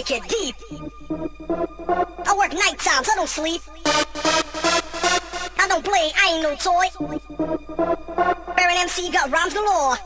like it deep. I work night times, I don't sleep. I don't play, I ain't no toy. Baron MC got rhymes galore.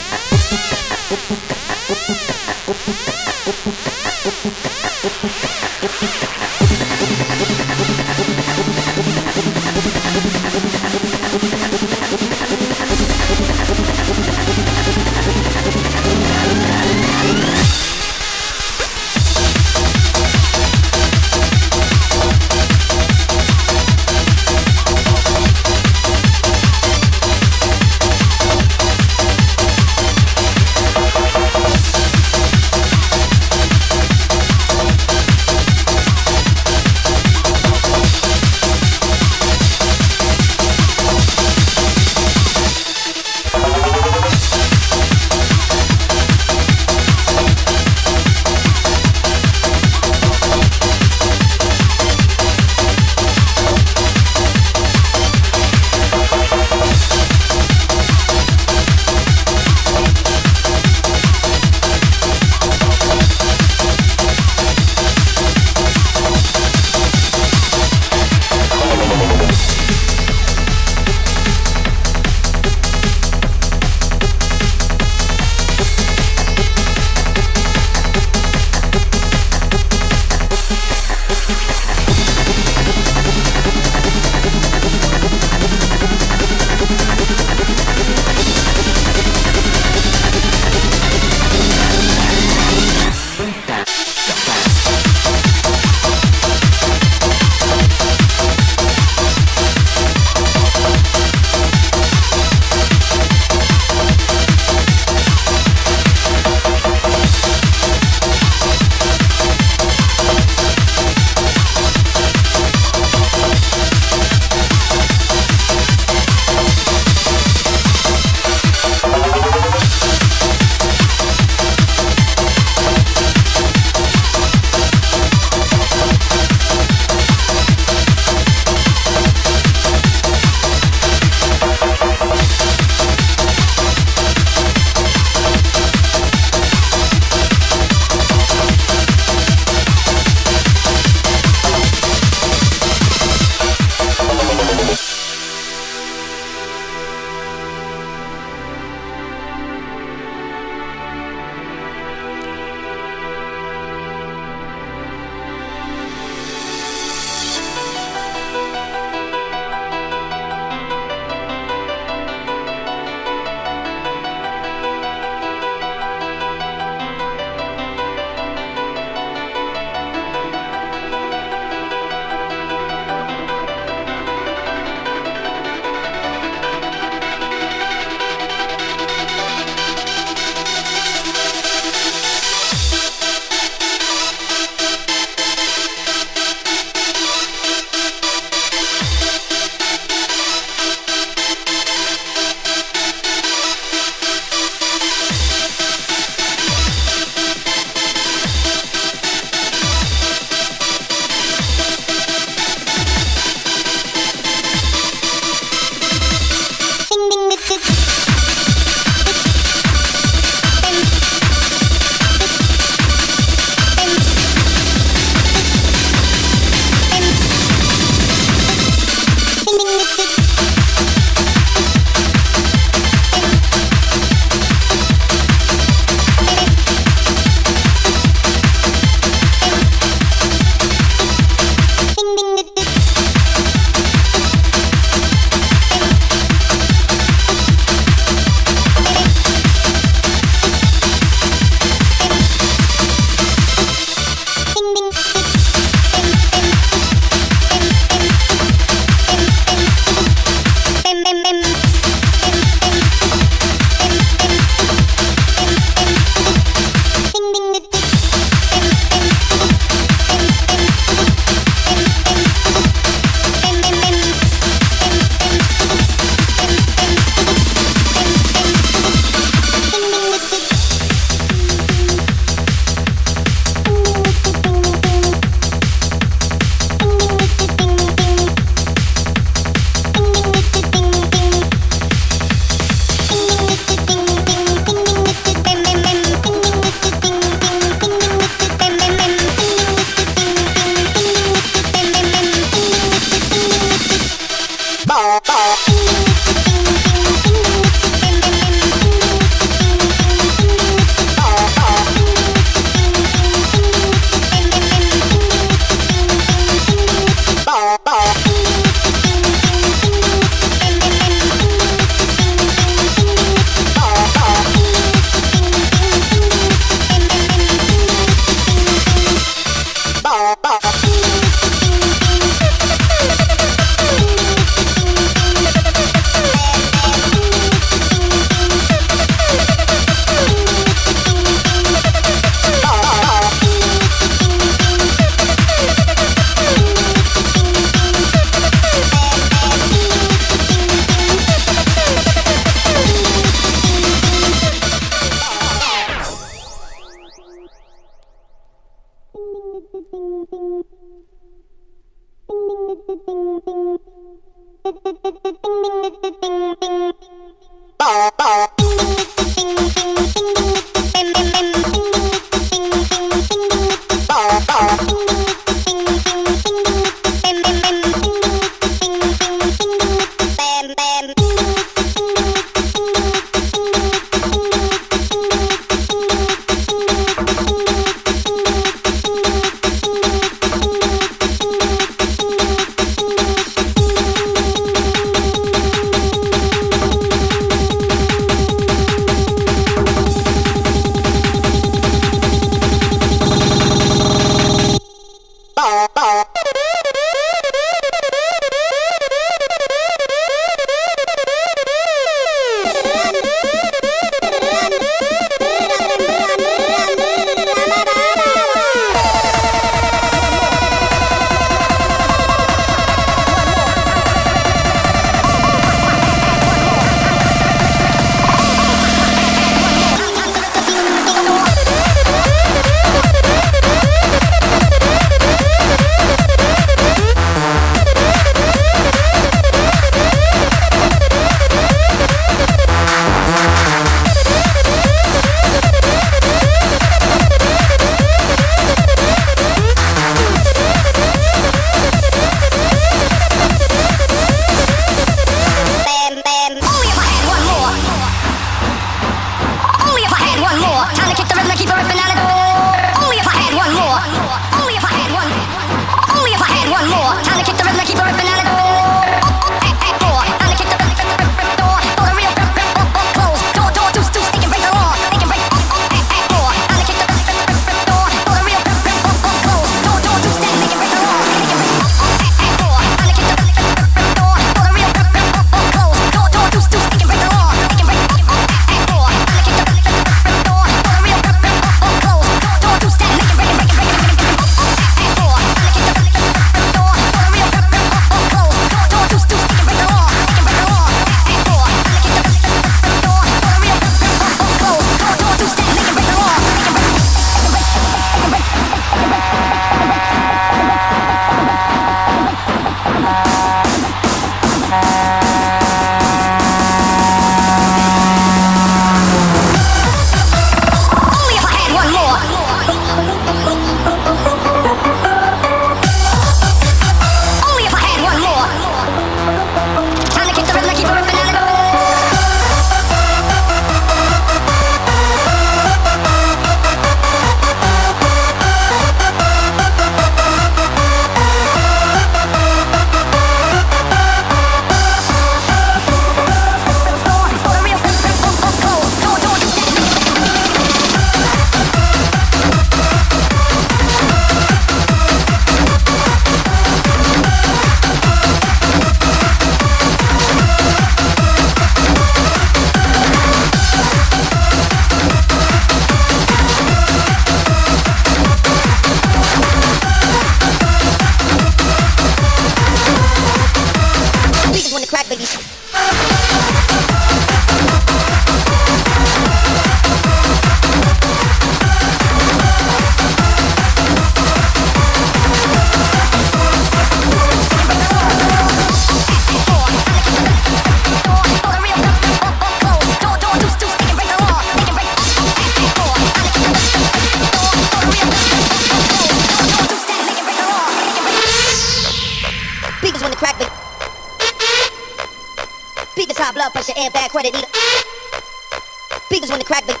Beaters when the crack but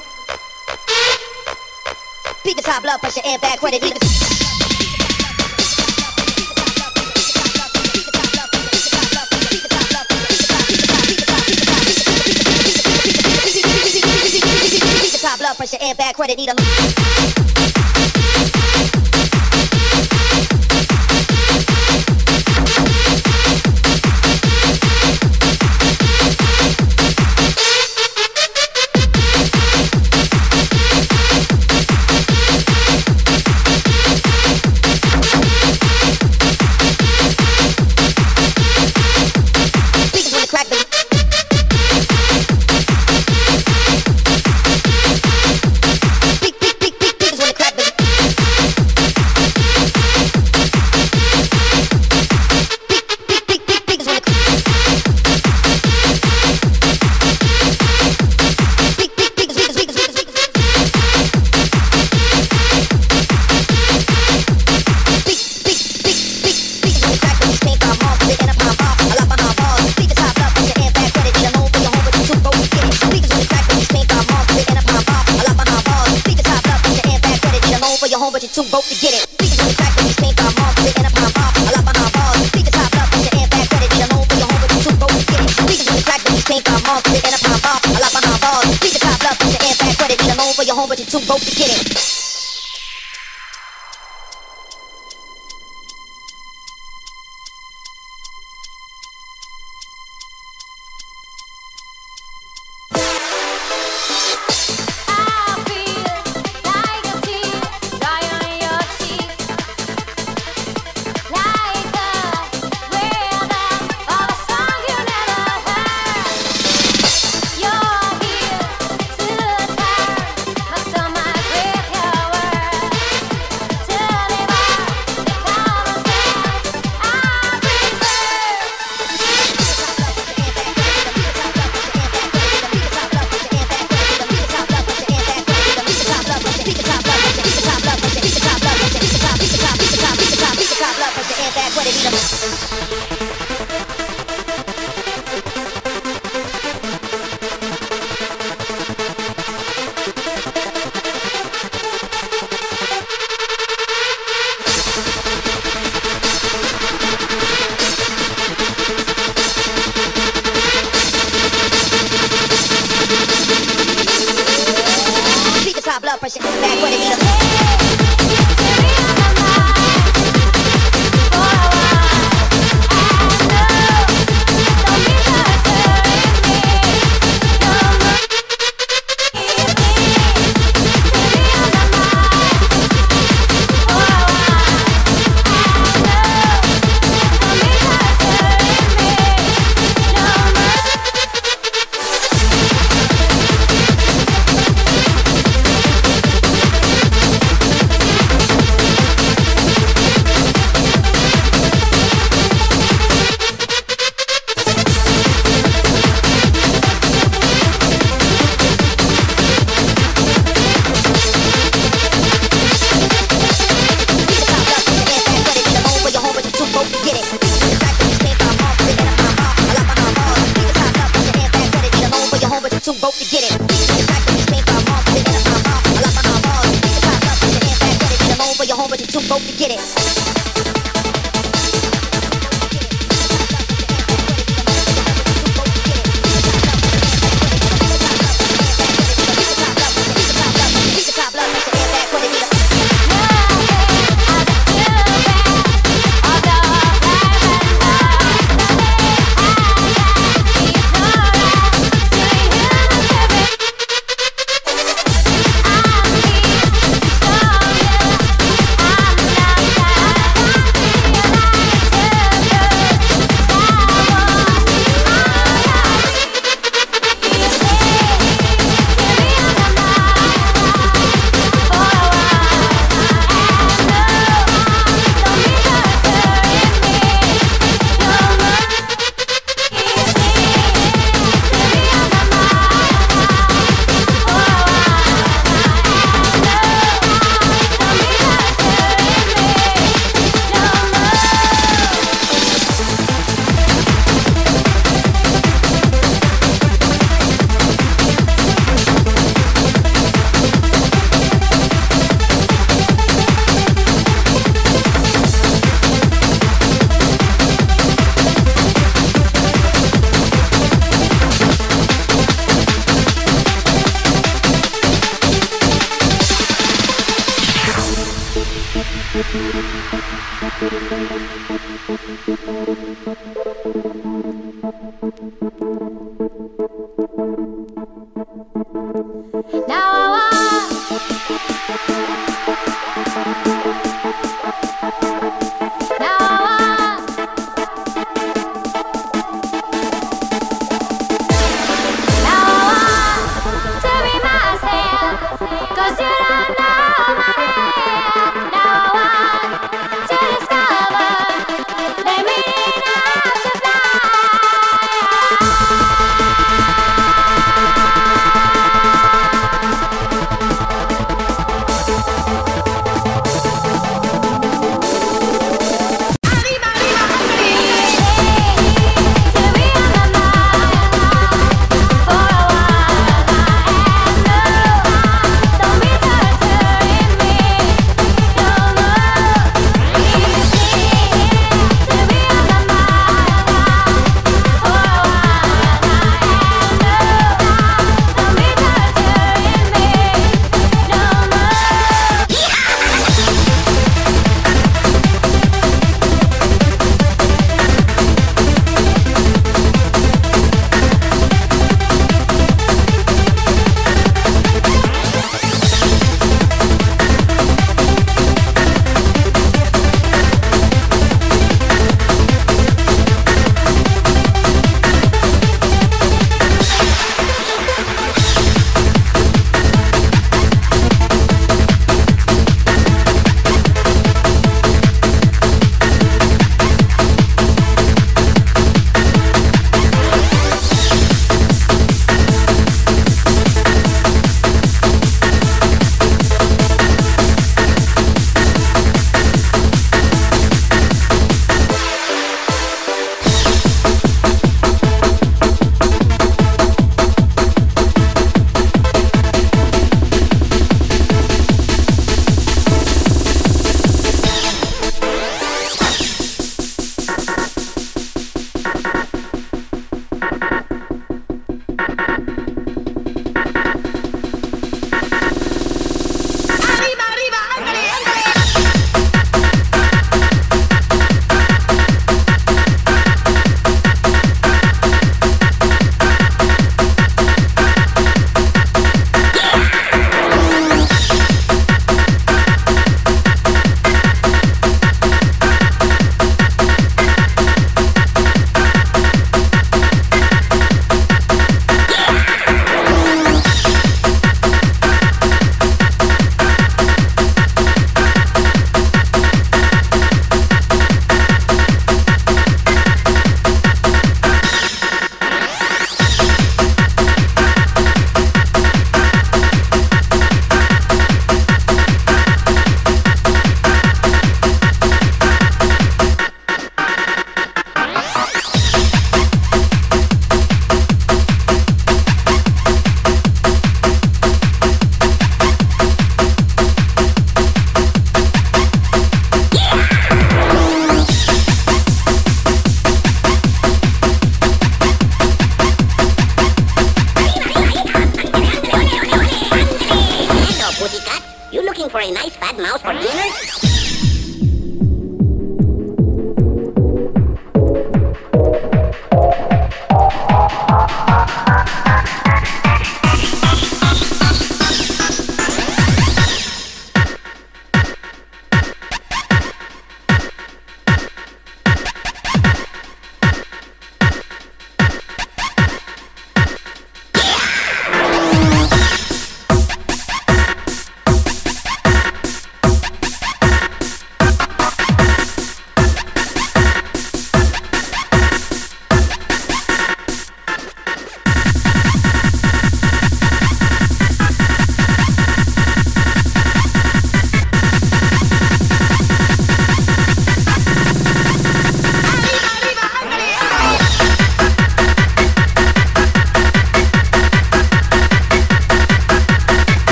Beaters high blood pressure airbag credit eaters. Blood pressure, airbag, credit, need them.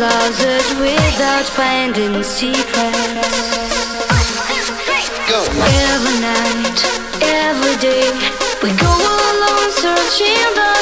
loves without finding secrets. Go. Every night, every day, we go alone searching the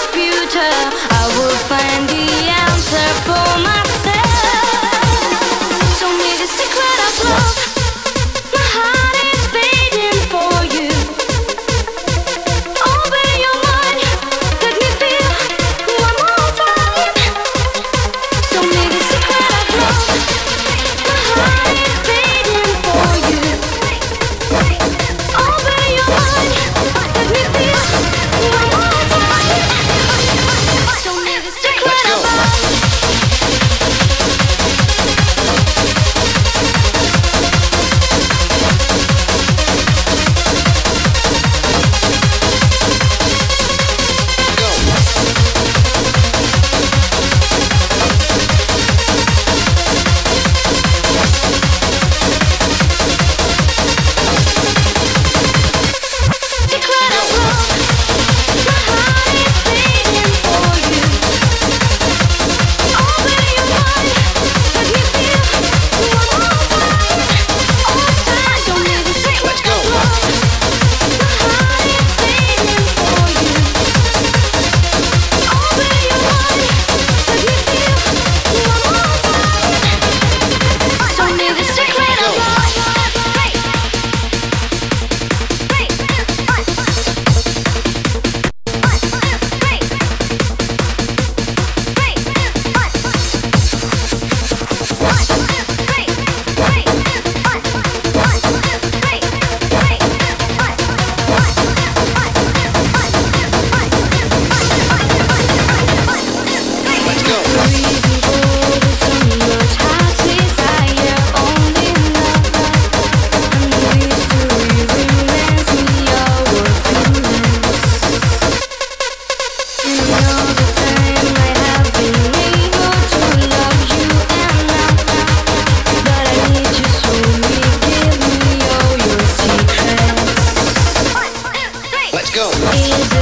These